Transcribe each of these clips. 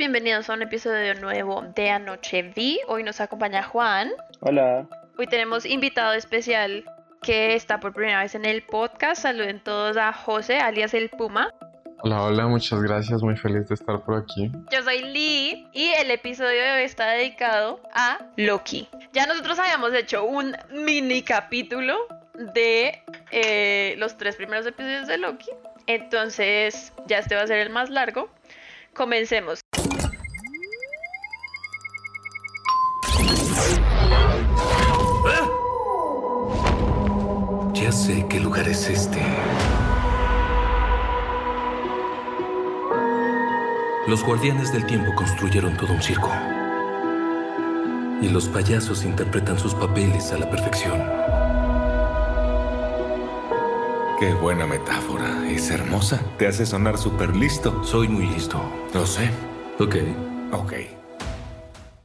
bienvenidos a un episodio nuevo de Anoche Vi. Hoy nos acompaña Juan. Hola. Hoy tenemos invitado especial que está por primera vez en el podcast. Saluden todos a José, alias el Puma. Hola, hola, muchas gracias, muy feliz de estar por aquí. Yo soy Lee y el episodio de hoy está dedicado a Loki. Ya nosotros habíamos hecho un mini capítulo de eh, los tres primeros episodios de Loki. Entonces, ya este va a ser el más largo. Comencemos. Sé qué lugar es este. Los guardianes del tiempo construyeron todo un circo. Y los payasos interpretan sus papeles a la perfección. Qué buena metáfora. Es hermosa. Te hace sonar súper listo. Soy muy listo. Lo sé. Ok. Ok.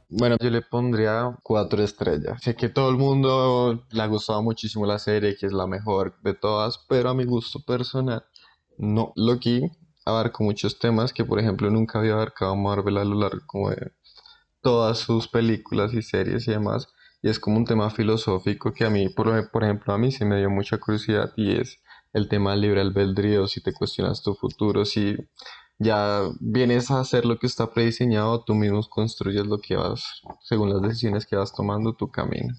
Bueno, yo le pondría cuatro estrellas. Sé que todo el mundo le ha gustado muchísimo la serie, que es la mejor de todas, pero a mi gusto personal, no. Loki abarca muchos temas que, por ejemplo, nunca había abarcado Marvel a lo largo como de todas sus películas y series y demás. Y es como un tema filosófico que a mí, por, por ejemplo, a mí se me dio mucha curiosidad y es el tema del libre albedrío, si te cuestionas tu futuro, si ya vienes a hacer lo que está prediseñado, tú mismo construyes lo que vas, según las decisiones que vas tomando, tu camino.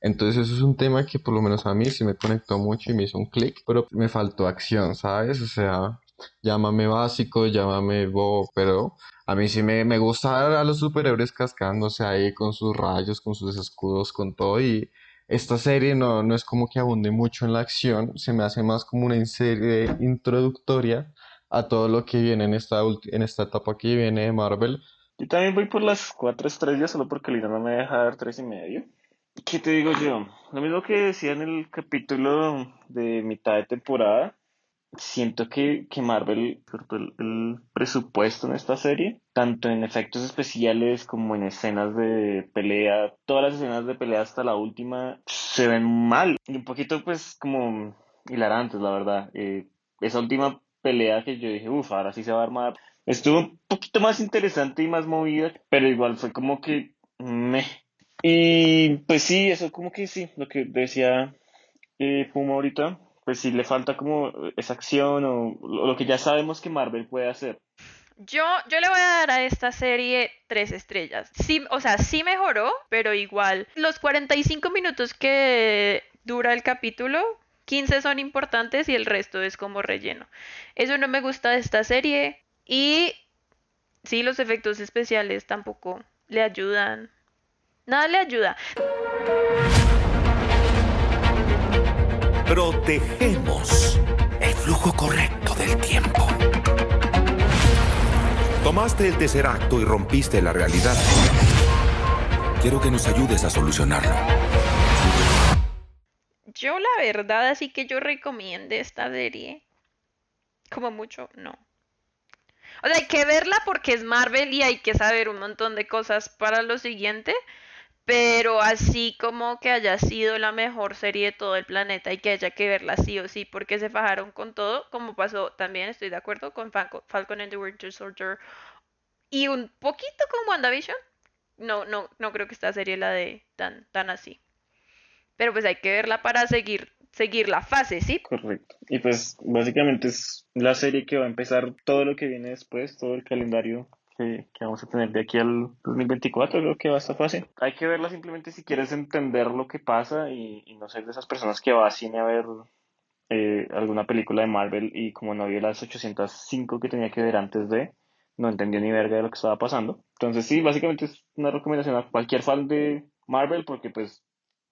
Entonces eso es un tema que por lo menos a mí sí me conectó mucho y me hizo un clic, pero me faltó acción, ¿sabes? O sea, llámame básico, llámame bobo, pero a mí sí me, me gusta a los superhéroes cascándose ahí con sus rayos, con sus escudos, con todo y esta serie no, no es como que abunde mucho en la acción, se me hace más como una serie introductoria a todo lo que viene en esta, en esta etapa que viene de Marvel. Yo también voy por las cuatro estrellas solo porque Lina no me deja dar tres y medio. ¿Qué te digo yo? Lo mismo que decía en el capítulo de mitad de temporada. Siento que, que Marvel, el, el presupuesto en esta serie, tanto en efectos especiales como en escenas de pelea, todas las escenas de pelea hasta la última se ven mal y un poquito pues como hilarantes, la verdad. Eh, esa última pelea que yo dije, uff, ahora sí se va a armar. Estuvo un poquito más interesante y más movida, pero igual fue como que me. Y pues sí, eso como que sí, lo que decía eh, Puma ahorita, pues sí le falta como esa acción o lo que ya sabemos que Marvel puede hacer. Yo, yo le voy a dar a esta serie tres estrellas. Sí, o sea, sí mejoró, pero igual. Los 45 minutos que dura el capítulo 15 son importantes y el resto es como relleno. Eso no me gusta de esta serie. Y sí, los efectos especiales tampoco le ayudan. Nada le ayuda. Protegemos el flujo correcto del tiempo. Tomaste el tercer acto y rompiste la realidad. Quiero que nos ayudes a solucionarlo. Yo la verdad, así que yo recomiende esta serie. Como mucho, no. O sea, hay que verla porque es Marvel y hay que saber un montón de cosas para lo siguiente. Pero así como que haya sido la mejor serie de todo el planeta y que haya que verla sí o sí porque se fajaron con todo, como pasó también, estoy de acuerdo, con Falcon and the Winter Soldier y un poquito con WandaVision. No, no, no creo que esta serie la de tan, tan así. Pero pues hay que verla para seguir, seguir la fase, ¿sí? Correcto. Y pues básicamente es la serie que va a empezar todo lo que viene después, todo el calendario que, que, vamos a tener de aquí al 2024, creo que va a esta fase. Hay que verla simplemente si quieres entender lo que pasa y, y no ser de esas personas que va a cine a ver eh, alguna película de Marvel y como no vio las 805 que tenía que ver antes de, no entendió ni verga de lo que estaba pasando. Entonces sí, básicamente es una recomendación a cualquier fan de Marvel porque pues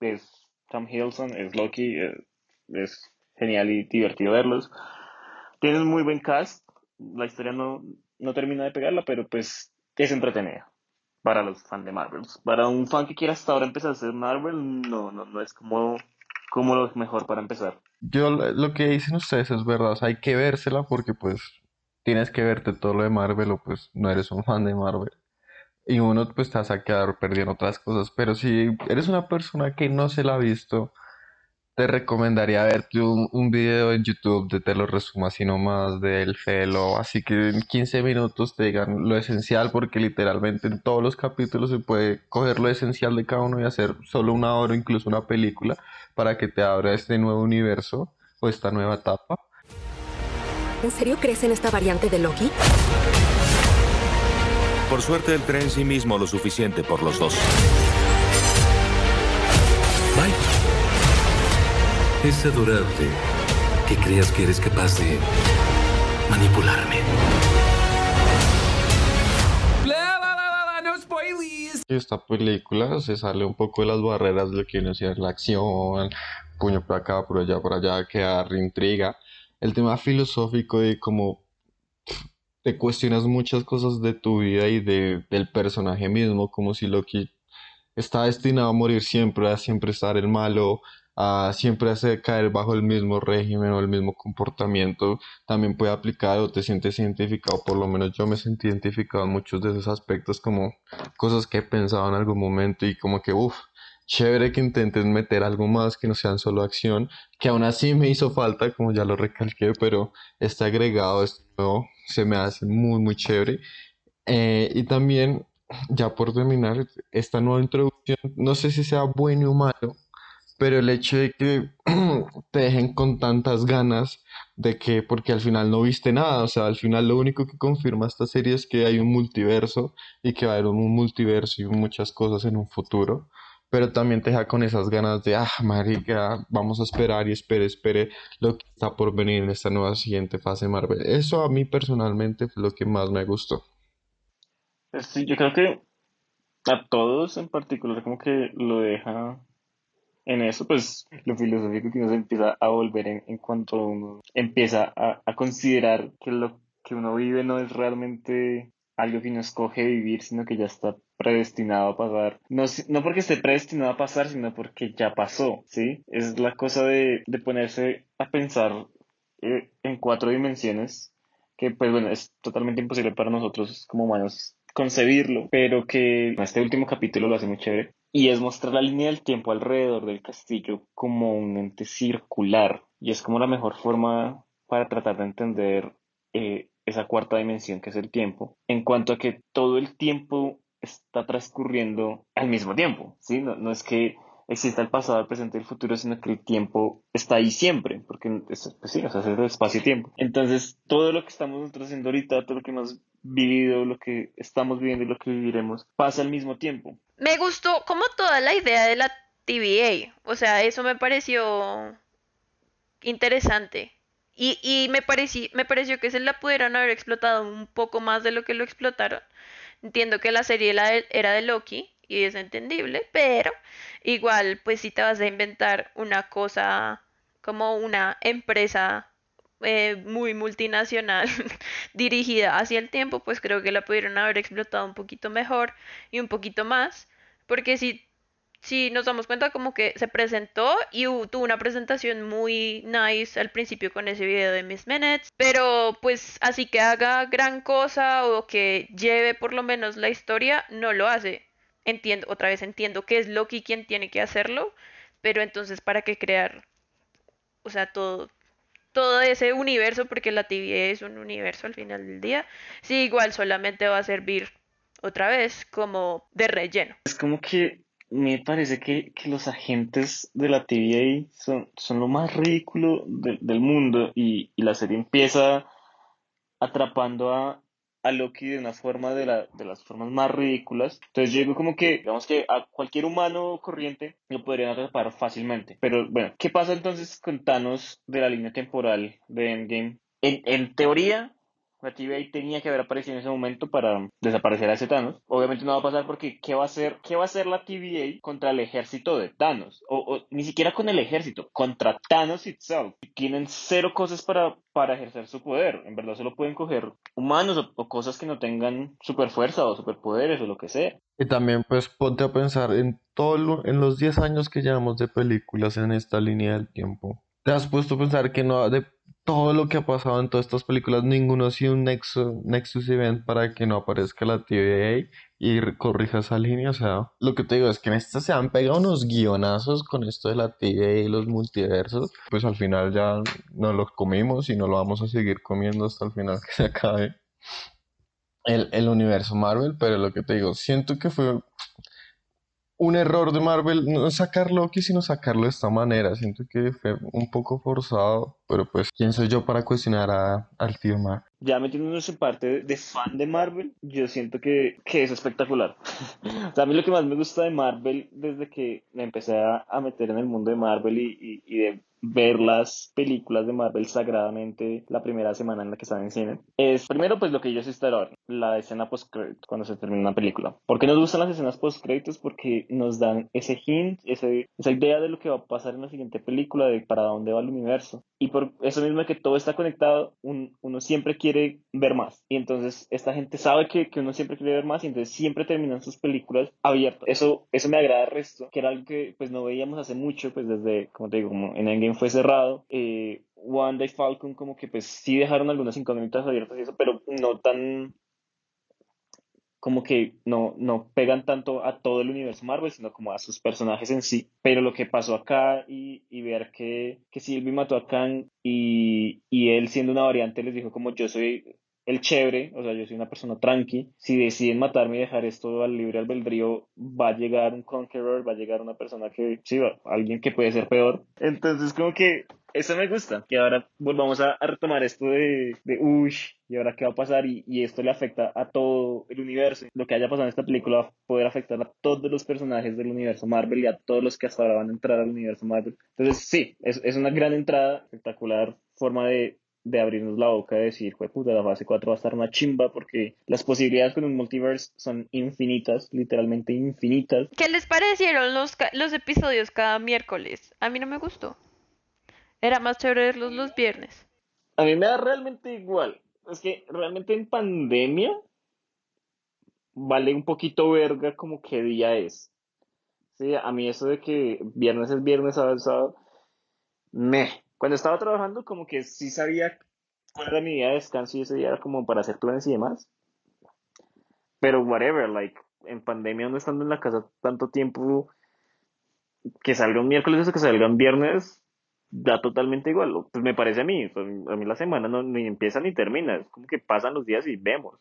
es Tom Hiddleston, es Loki, es, es genial y divertido verlos. Tienen muy buen cast, la historia no, no termina de pegarla, pero pues es entretenida para los fans de Marvel. Para un fan que quiera hasta ahora empezar a hacer Marvel, no, no, no es como, como lo mejor para empezar. Yo lo que dicen ustedes es verdad, o sea, hay que vérsela porque pues tienes que verte todo lo de Marvel o pues no eres un fan de Marvel. Y uno pues te vas a quedar perdiendo otras cosas, pero si eres una persona que no se la ha visto te recomendaría verte un, un video en YouTube de te lo resumo así nomás del Felo, así que en 15 minutos te digan lo esencial, porque literalmente en todos los capítulos se puede coger lo esencial de cada uno y hacer solo una hora, incluso una película, para que te abra este nuevo universo o esta nueva etapa. ¿En serio crees en esta variante de Loki? Por suerte, él cree en sí mismo lo suficiente por los dos. Bye. Es adorable que creas que eres capaz de manipularme. Esta película se sale un poco de las barreras de lo que viene a ser la acción, puño por acá, por allá, por allá, que da intriga. El tema filosófico de cómo te cuestionas muchas cosas de tu vida y de, del personaje mismo, como si Loki está destinado a morir siempre, a siempre estar el malo, a siempre hacer caer bajo el mismo régimen o el mismo comportamiento, también puede aplicar o te sientes identificado, por lo menos yo me sentí identificado en muchos de esos aspectos como cosas que he pensado en algún momento y como que, uff, chévere que intentes meter algo más que no sean solo acción, que aún así me hizo falta, como ya lo recalqué, pero este agregado, nuevo, se me hace muy, muy chévere. Eh, y también, ya por terminar, esta nueva introducción, no sé si sea bueno o malo, pero el hecho de que te dejen con tantas ganas de que, porque al final no viste nada, o sea, al final lo único que confirma esta serie es que hay un multiverso y que va a haber un multiverso y muchas cosas en un futuro, pero también te deja con esas ganas de, ah, marica, vamos a esperar y espere, espere lo que está por venir en esta nueva siguiente fase Marvel. Eso a mí personalmente fue lo que más me gustó. Sí, yo creo que a todos en particular como que lo deja en eso, pues lo filosófico que uno se empieza a volver en, en cuanto uno empieza a, a considerar que lo que uno vive no es realmente algo que uno escoge vivir, sino que ya está predestinado a pasar. No, no porque esté predestinado a pasar, sino porque ya pasó, ¿sí? Es la cosa de, de ponerse a pensar eh, en cuatro dimensiones, que pues bueno, es totalmente imposible para nosotros como humanos concebirlo, pero que este último capítulo lo hace muy chévere. Y es mostrar la línea del tiempo alrededor del castillo como un ente circular. Y es como la mejor forma para tratar de entender eh, esa cuarta dimensión que es el tiempo, en cuanto a que todo el tiempo está transcurriendo al mismo tiempo, ¿sí? No, no es que exista el pasado, el presente y el futuro, sino que el tiempo está ahí siempre, porque es, pues sí, o sea, es el espacio-tiempo. Entonces, todo lo que estamos haciendo ahorita, todo lo que hemos vivido, lo que estamos viviendo y lo que viviremos, pasa al mismo tiempo. Me gustó como toda la idea de la TVA. O sea, eso me pareció interesante. Y, y me parecí, me pareció que se la pudieran haber explotado un poco más de lo que lo explotaron. Entiendo que la serie era de Loki y es entendible, pero igual, pues si te vas a inventar una cosa como una empresa eh, muy multinacional dirigida hacia el tiempo, pues creo que la pudieron haber explotado un poquito mejor y un poquito más, porque si, si nos damos cuenta como que se presentó y tuvo una presentación muy nice al principio con ese video de Miss Minutes, pero pues así que haga gran cosa o que lleve por lo menos la historia, no lo hace. Entiendo, otra vez entiendo que es Loki quien tiene que hacerlo, pero entonces ¿para qué crear, o sea, todo, todo ese universo, porque la TVA es un universo al final del día, sí, igual solamente va a servir otra vez como de relleno. Es como que me parece que, que los agentes de la TVA son, son lo más ridículo de- del mundo y, y la serie empieza atrapando a, a Loki de una forma de, la, de las formas más ridículas. Entonces yo digo como que, digamos que a cualquier humano corriente lo podrían atrapar fácilmente. Pero bueno, ¿qué pasa entonces con Thanos de la línea temporal de Endgame? En, en teoría, la TVA tenía que haber aparecido en ese momento para desaparecer a ese Thanos. Obviamente no va a pasar porque ¿qué va a hacer, qué va a hacer la TVA contra el ejército de Thanos? O, ni siquiera con el ejército, contra Thanos itself. Tienen cero cosas para, para ejercer su poder. En verdad solo pueden coger humanos o, o cosas que no tengan super fuerza o superpoderes o lo que sea. Y también pues ponte a pensar en todo lo- en los 10 años que llevamos de películas en esta línea del tiempo. ¿Te has puesto a pensar que no de todo lo que ha pasado en todas estas películas, ninguno ha sido un Nexus Event para que no aparezca la TVA y corrija esa línea. O sea, lo que te digo es que en esta se han pegado unos guionazos con esto de la TVA y los multiversos. Pues al final ya no los comimos y no lo vamos a seguir comiendo hasta el final que se acabe el, el universo Marvel. Pero lo que te digo, siento que fue un error de Marvel no sacar Loki, sino sacarlo de esta manera. Siento que fue un poco forzado, pero pues, ¿quién soy yo para cuestionar a, al tío Marvel? Ya metiéndonos en parte de, fan de Marvel, yo siento que, que es espectacular. o sea, a mí lo que más me gusta de Marvel desde que me empecé a, meter en el mundo de Marvel y, y de ver las películas de Marvel sagradamente la primera semana en la que están en cine es primero pues lo que ellos esperaban, la escena post créditos cuando se termina una película. ¿Por qué nos gustan las escenas post créditos? Porque nos dan ese hint, ese, esa idea de lo que va a pasar en la siguiente película, de para dónde va el universo. Y por eso mismo que todo está conectado, uno siempre quiere ver más. Y entonces esta gente sabe que, que, uno siempre quiere ver más y entonces siempre terminan sus películas abiertas. Eso, eso me agrada el resto, que era algo que pues no veíamos hace mucho, pues desde, como te digo, como en Endgame fue cerrado. Eh, Wanda y Falcon como que pues sí dejaron algunas incógnitas abiertas y eso, pero no tan como que no, no pegan tanto a todo el universo Marvel, sino como a sus personajes en sí. Pero lo que pasó acá y, y ver que, que Sylvie mató a Kang y, y él siendo una variante les dijo como yo soy el chévere, o sea, yo soy una persona tranqui, si deciden matarme y dejar esto al libre albedrío, va a llegar un conqueror, va a llegar una persona que, sí, va, alguien que puede ser peor. Entonces, como que eso me gusta, que ahora volvamos a, retomar esto de, de uy, y ahora qué va a pasar, y, y, esto le afecta a todo el universo. Lo que haya pasado en esta película va a poder afectar a todos los personajes del universo Marvel y a todos los que hasta ahora van a entrar al universo Marvel. Entonces, sí, es, es una gran entrada, espectacular forma de, de abrirnos la boca y decir, fue puta, la fase 4 va a estar una chimba porque las posibilidades con un multiverse son infinitas, literalmente infinitas. ¿Qué les parecieron los, los episodios cada miércoles? A mí no me gustó. Era más chévere verlos los viernes. A mí me da realmente igual. Es que realmente en pandemia vale un poquito verga como qué día es. Sí, a mí eso de que viernes es viernes, sábado es sábado, me cuando estaba trabajando, como que sí sabía cuál era mi día de descanso y ese día era como para hacer planes y demás. Pero whatever, like, en pandemia, no estando en la casa tanto tiempo, que salga un miércoles o que salga un viernes, da totalmente igual. Pues me parece a mí, pues, a mí la semana no, ni empieza ni termina, es como que pasan los días y vemos.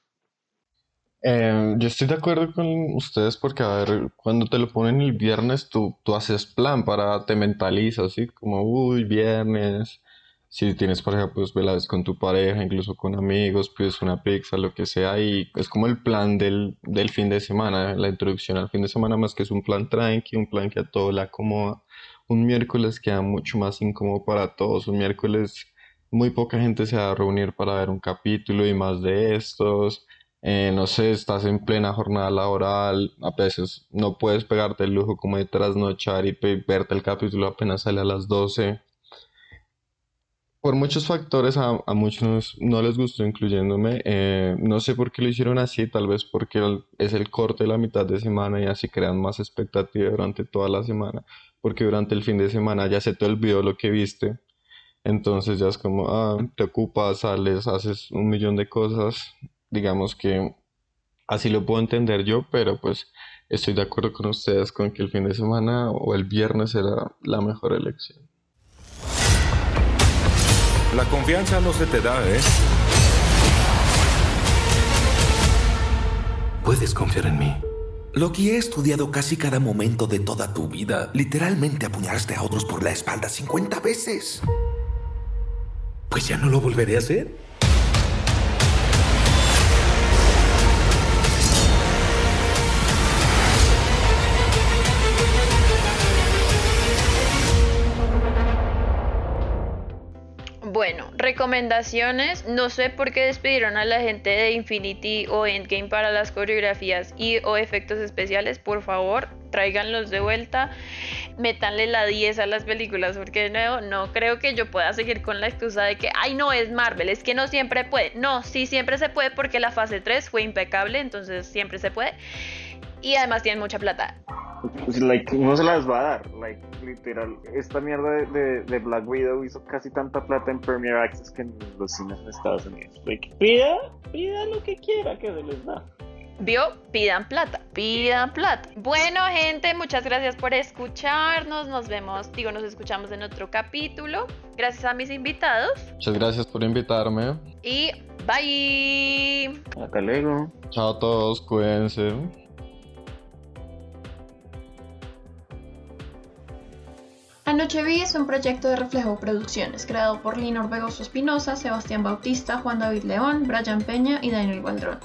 Eh, yo estoy de acuerdo con ustedes porque, a ver, cuando te lo ponen el viernes, tú, tú haces plan para, te mentalizas, ¿sí? Como, uy, viernes. Si tienes pareja, pues velas con tu pareja, incluso con amigos, pides una pizza, lo que sea, y es como el plan del, del fin de semana, la introducción al fin de semana, más que es un plan tranqui, un plan que a todo le acomoda. Un miércoles queda mucho más incómodo para todos, un miércoles muy poca gente se va a reunir para ver un capítulo y más de estos eh, no sé, estás en plena jornada laboral, a veces no puedes pegarte el lujo como de trasnochar y verte el capítulo apenas sale a las 12. Por muchos factores a, muchos no les gustó, incluyéndome. Eh, no sé por qué lo hicieron así, tal vez porque es el corte de la mitad de semana y así crean más expectativa durante toda la semana, porque durante el fin de semana ya se te olvidó lo que viste. Entonces ya es como, ah, te ocupas, sales, haces un millón de cosas digamos que así lo puedo entender yo, pero pues estoy de acuerdo con ustedes con que el fin de semana o el viernes será la mejor elección. La confianza no se te da, ¿eh? Puedes confiar en mí. Lo que he estudiado casi cada momento de toda tu vida. Literalmente apuñalaste a otros por la espalda 50 veces. Pues ya no lo volveré a hacer. Bueno, recomendaciones. No sé por qué despidieron a la gente de Infinity o Endgame para las coreografías y o efectos especiales. Por favor, tráiganlos de vuelta. Métanle la 10 a las películas porque de nuevo no creo que yo pueda seguir con la excusa de que, ay no, es Marvel, es que no siempre puede. No, sí siempre se puede porque la fase 3 fue impecable, entonces siempre se puede. Y además tienen mucha plata. Pues, like, no se las va a dar, like, literal. Esta mierda de, de, de Black Widow hizo casi tanta plata en Premier Access que en los cines en Estados Unidos. Like, pida, pida lo que quiera que se les da. ¿Vio? Pidan plata, pidan plata. Bueno, gente, muchas gracias por escucharnos. Nos vemos, digo, nos escuchamos en otro capítulo. Gracias a mis invitados. Muchas gracias por invitarme. Y bye. Hasta luego. Chao a todos, cuídense. Anoche Vi es un proyecto de Reflejo Producciones, creado por Lina Orbegoso Espinosa, Sebastián Bautista, Juan David León, Brian Peña y Daniel Waldrón.